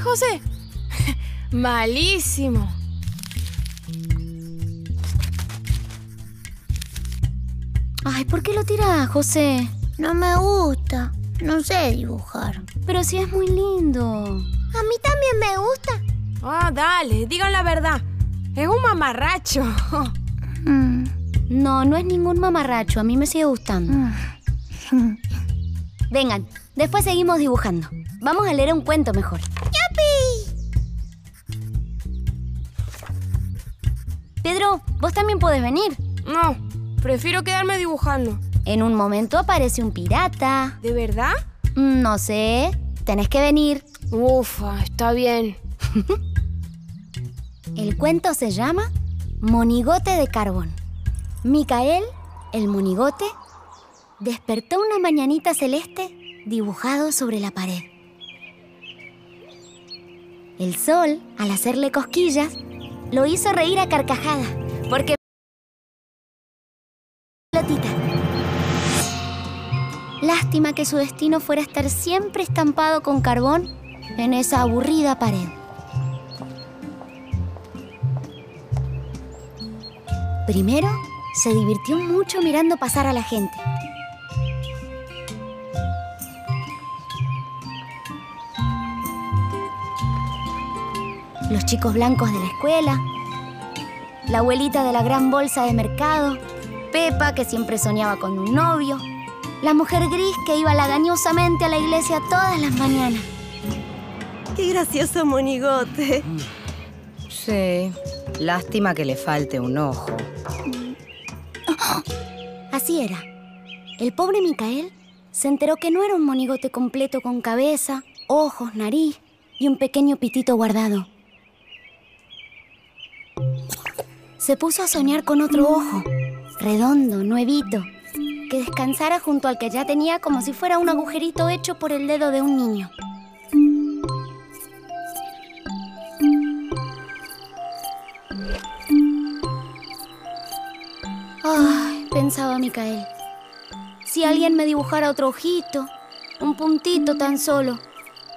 Ver, José. Malísimo. Ay, ¿por qué lo tirás, José? No me gusta. No sé dibujar. Pero sí es muy lindo. A mí también me gusta. Ah, dale, digan la verdad. Es un mamarracho. Mm. No, no es ningún mamarracho. A mí me sigue gustando. Mm. Vengan, después seguimos dibujando. Vamos a leer un cuento mejor. Vos también podés venir. No, prefiero quedarme dibujando. En un momento aparece un pirata. ¿De verdad? Mm, No sé, tenés que venir. Ufa, está bien. El cuento se llama Monigote de Carbón. Micael, el monigote, despertó una mañanita celeste dibujado sobre la pared. El sol, al hacerle cosquillas, lo hizo reír a carcajadas, porque... Lástima que su destino fuera estar siempre estampado con carbón en esa aburrida pared. Primero, se divirtió mucho mirando pasar a la gente. Los chicos blancos de la escuela, la abuelita de la gran bolsa de mercado, Pepa que siempre soñaba con un novio, la mujer gris que iba lagañosamente a la iglesia todas las mañanas. Qué gracioso monigote. Sí, lástima que le falte un ojo. Así era. El pobre Micael se enteró que no era un monigote completo con cabeza, ojos, nariz y un pequeño pitito guardado. Se puso a soñar con otro ojo, redondo, nuevito, que descansara junto al que ya tenía como si fuera un agujerito hecho por el dedo de un niño. Ay, pensaba Micael. Si alguien me dibujara otro ojito, un puntito tan solo,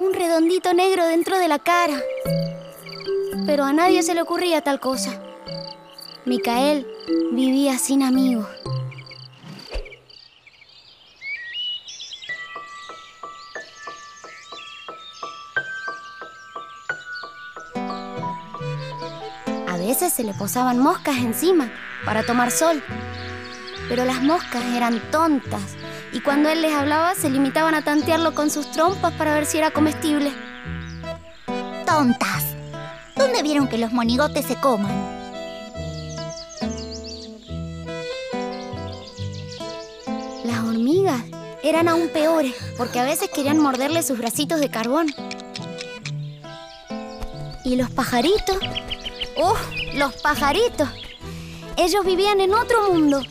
un redondito negro dentro de la cara. Pero a nadie se le ocurría tal cosa. Micael vivía sin amigos. A veces se le posaban moscas encima para tomar sol. Pero las moscas eran tontas y cuando él les hablaba se limitaban a tantearlo con sus trompas para ver si era comestible. Tontas. ¿Dónde vieron que los monigotes se coman? Hormigas eran aún peores porque a veces querían morderle sus bracitos de carbón. ¿Y los pajaritos? ¡Uf! ¡Los pajaritos! Ellos vivían en otro mundo,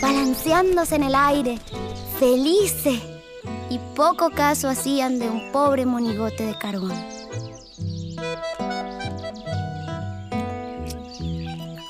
balanceándose en el aire, felices, y poco caso hacían de un pobre monigote de carbón.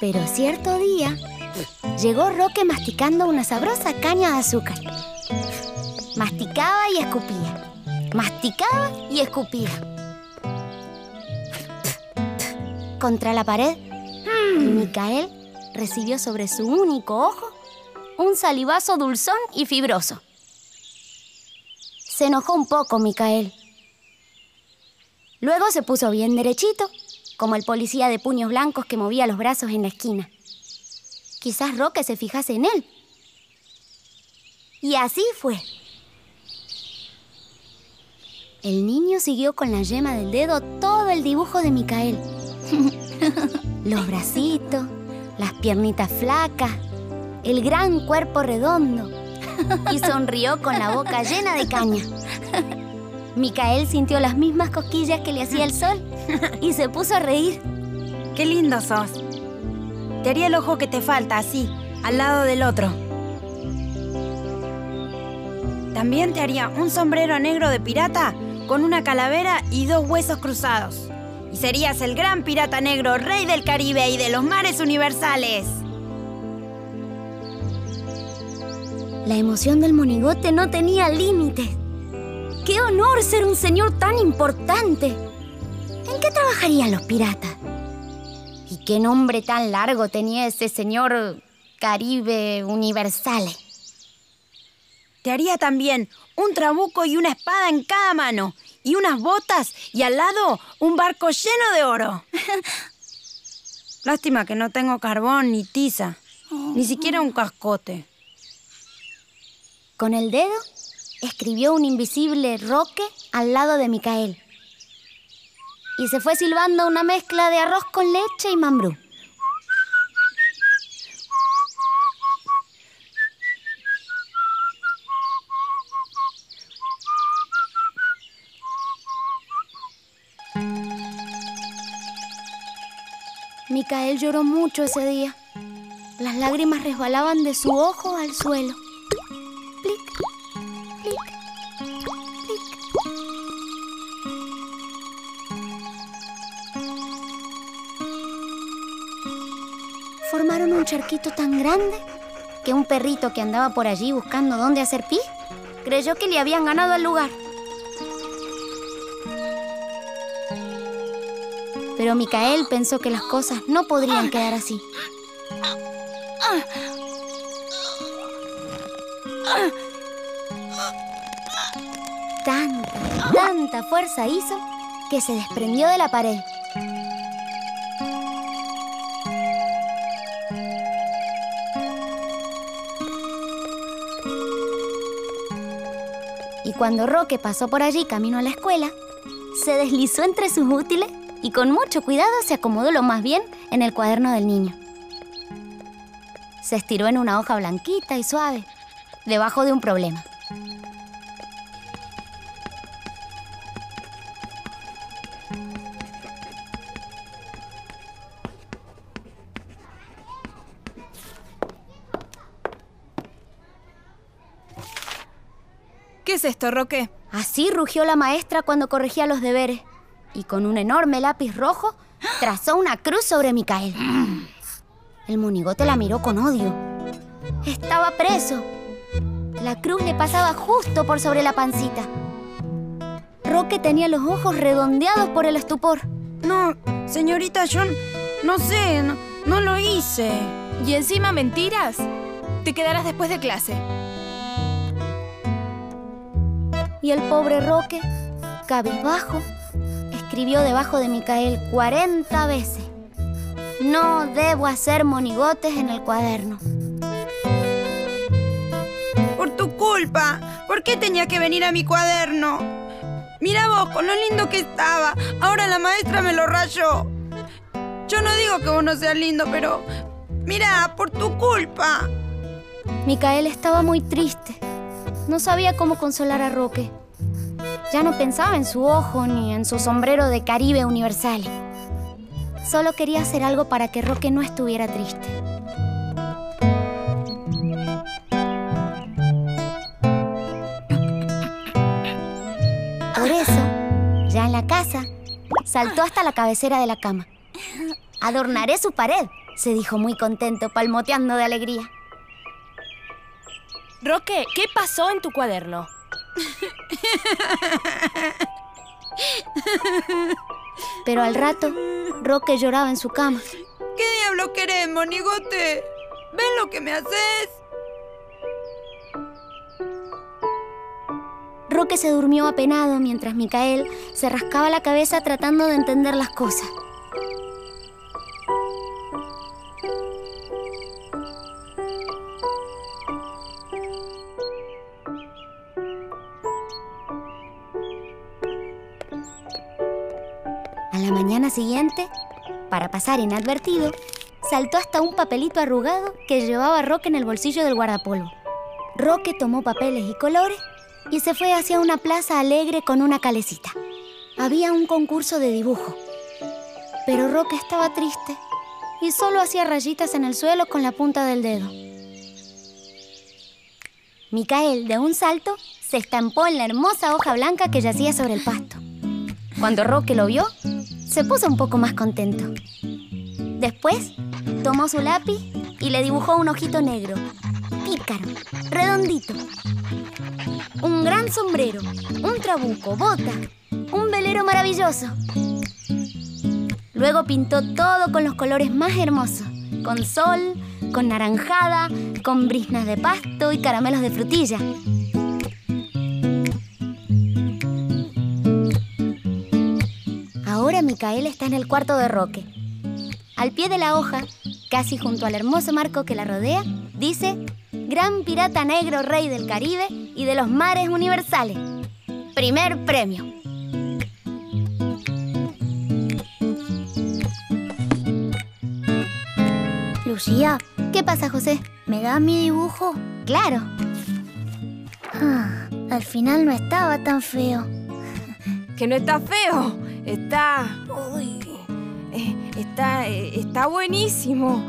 Pero cierto día llegó Roque masticando una sabrosa caña de azúcar. Masticaba y escupía. Masticaba y escupía. Contra la pared, Micael recibió sobre su único ojo un salivazo dulzón y fibroso. Se enojó un poco Micael. Luego se puso bien derechito, como el policía de puños blancos que movía los brazos en la esquina. Quizás Roque se fijase en él. Y así fue. El niño siguió con la yema del dedo todo el dibujo de Micael. Los bracitos, las piernitas flacas, el gran cuerpo redondo. Y sonrió con la boca llena de caña. Micael sintió las mismas cosquillas que le hacía el sol y se puso a reír. Qué lindo sos. Te haría el ojo que te falta, así, al lado del otro. También te haría un sombrero negro de pirata con una calavera y dos huesos cruzados. Y serías el gran pirata negro, rey del Caribe y de los mares universales. La emoción del monigote no tenía límites. ¡Qué honor ser un señor tan importante! ¿En qué trabajarían los piratas? ¿Y qué nombre tan largo tenía ese señor Caribe Universale? Te haría también un trabuco y una espada en cada mano, y unas botas, y al lado un barco lleno de oro. Lástima que no tengo carbón ni tiza, ni siquiera un cascote. Con el dedo escribió un invisible roque al lado de Micael. Y se fue silbando una mezcla de arroz con leche y mambrú. Micael lloró mucho ese día. Las lágrimas resbalaban de su ojo al suelo. Formaron un charquito tan grande que un perrito que andaba por allí buscando dónde hacer pis creyó que le habían ganado el lugar. Pero Micael pensó que las cosas no podrían quedar así. Tanta, tanta fuerza hizo que se desprendió de la pared. Cuando Roque pasó por allí camino a la escuela, se deslizó entre sus útiles y con mucho cuidado se acomodó lo más bien en el cuaderno del niño. Se estiró en una hoja blanquita y suave, debajo de un problema. Es esto, Roque? Así rugió la maestra cuando corregía los deberes y con un enorme lápiz rojo trazó una cruz sobre Micael. El monigote la miró con odio. Estaba preso. La cruz le pasaba justo por sobre la pancita. Roque tenía los ojos redondeados por el estupor. No, señorita, yo n- no sé, no, no lo hice. Y encima mentiras. Te quedarás después de clase. Y el pobre Roque, cabizbajo, escribió debajo de Micael 40 veces. No debo hacer monigotes en el cuaderno. Por tu culpa. ¿Por qué tenía que venir a mi cuaderno? Mira vos, con lo lindo que estaba. Ahora la maestra me lo rayó. Yo no digo que vos no seas lindo, pero... Mira, por tu culpa. Micael estaba muy triste. No sabía cómo consolar a Roque. Ya no pensaba en su ojo ni en su sombrero de Caribe Universal. Solo quería hacer algo para que Roque no estuviera triste. Por eso, ya en la casa, saltó hasta la cabecera de la cama. Adornaré su pared, se dijo muy contento, palmoteando de alegría. Roque, ¿qué pasó en tu cuaderno? Pero al rato, Roque lloraba en su cama. ¿Qué diablo querés, monigote? ¿Ves lo que me haces? Roque se durmió apenado mientras Micael se rascaba la cabeza tratando de entender las cosas. Siguiente, para pasar inadvertido, saltó hasta un papelito arrugado que llevaba Roque en el bolsillo del guardapolvo. Roque tomó papeles y colores y se fue hacia una plaza alegre con una calecita. Había un concurso de dibujo, pero Roque estaba triste y solo hacía rayitas en el suelo con la punta del dedo. Micael, de un salto, se estampó en la hermosa hoja blanca que yacía sobre el pasto. Cuando Roque lo vio, se puso un poco más contento. Después, tomó su lápiz y le dibujó un ojito negro, pícaro, redondito. Un gran sombrero, un trabuco, bota, un velero maravilloso. Luego pintó todo con los colores más hermosos. Con sol, con naranjada, con brisnas de pasto y caramelos de frutilla. Micaela está en el cuarto de Roque. Al pie de la hoja, casi junto al hermoso marco que la rodea, dice Gran pirata negro rey del Caribe y de los mares universales. Primer premio. Lucía, ¿Qué pasa, José? ¿me da mi dibujo? Claro. Ah, al final no estaba tan feo. Que no está feo. Está. Uy. eh, Está, eh, está buenísimo.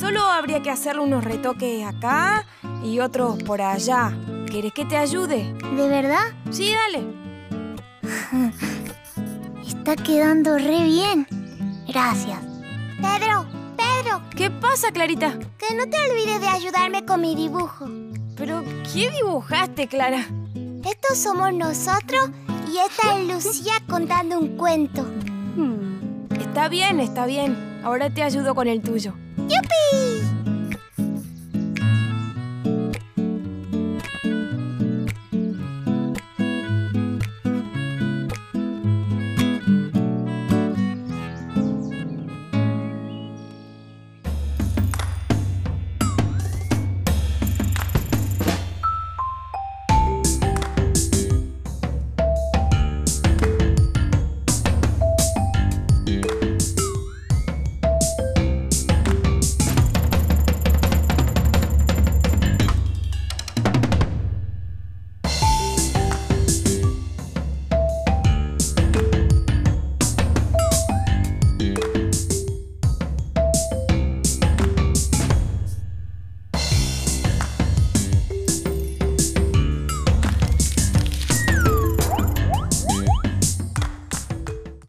Solo habría que hacerle unos retoques acá y otros por allá. ¿Querés que te ayude? ¿De verdad? Sí, dale. Está quedando re bien. Gracias. Pedro, Pedro, ¿Qué pasa, Clarita? que no te olvides de ayudarme con mi dibujo. ¿Pero qué dibujaste, Clara? Estos somos nosotros y esta es Lucía contando un cuento. Hmm. Está bien, está bien. Ahora te ayudo con el tuyo. ¡Yupi!